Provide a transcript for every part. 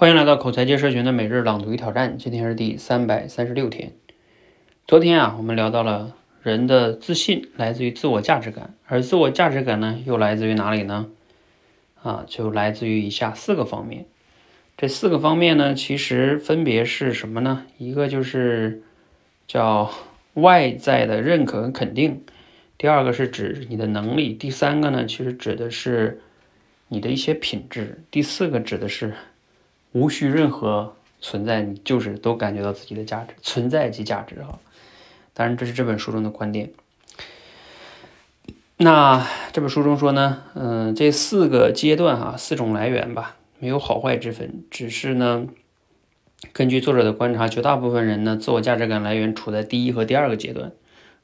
欢迎来到口才界社群的每日朗读与挑战，今天是第三百三十六天。昨天啊，我们聊到了人的自信来自于自我价值感，而自我价值感呢，又来自于哪里呢？啊，就来自于以下四个方面。这四个方面呢，其实分别是什么呢？一个就是叫外在的认可和肯定，第二个是指你的能力，第三个呢，其实指的是你的一些品质，第四个指的是。无需任何存在，你就是都感觉到自己的价值，存在即价值哈。当然，这是这本书中的观点。那这本书中说呢，嗯，这四个阶段哈，四种来源吧，没有好坏之分，只是呢，根据作者的观察，绝大部分人呢，自我价值感来源处在第一和第二个阶段，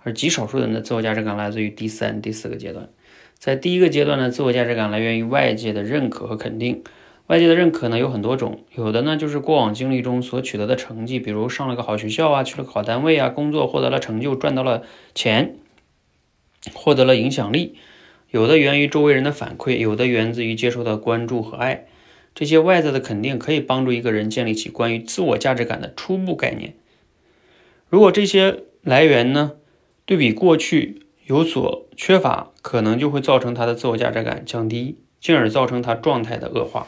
而极少数人的自我价值感来自于第三、第四个阶段。在第一个阶段呢，自我价值感来源于外界的认可和肯定。外界的认可呢有很多种，有的呢就是过往经历中所取得的成绩，比如上了个好学校啊，去了个好单位啊，工作获得了成就，赚到了钱，获得了影响力；有的源于周围人的反馈，有的源自于接受到关注和爱。这些外在的肯定可以帮助一个人建立起关于自我价值感的初步概念。如果这些来源呢对比过去有所缺乏，可能就会造成他的自我价值感降低，进而造成他状态的恶化。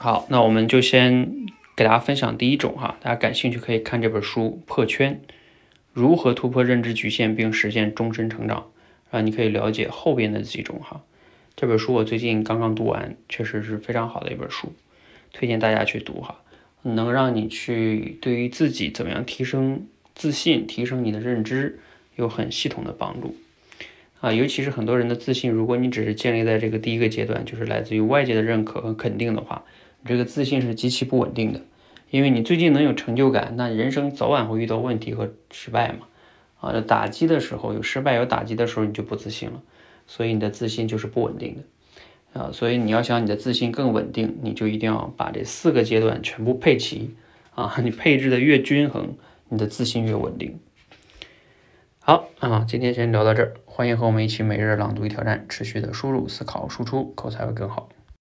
好，那我们就先给大家分享第一种哈，大家感兴趣可以看这本书《破圈：如何突破认知局限并实现终身成长》，啊，你可以了解后边的几种哈。这本书我最近刚刚读完，确实是非常好的一本书，推荐大家去读哈，能让你去对于自己怎么样提升自信、提升你的认知有很系统的帮助。啊，尤其是很多人的自信，如果你只是建立在这个第一个阶段，就是来自于外界的认可和肯定的话。这个自信是极其不稳定的，因为你最近能有成就感，那人生早晚会遇到问题和失败嘛，啊，打击的时候有失败有打击的时候，你就不自信了，所以你的自信就是不稳定的，啊，所以你要想你的自信更稳定，你就一定要把这四个阶段全部配齐，啊，你配置的越均衡，你的自信越稳定。好啊，今天先聊到这儿，欢迎和我们一起每日朗读一挑战，持续的输入、思考、输出，口才会更好。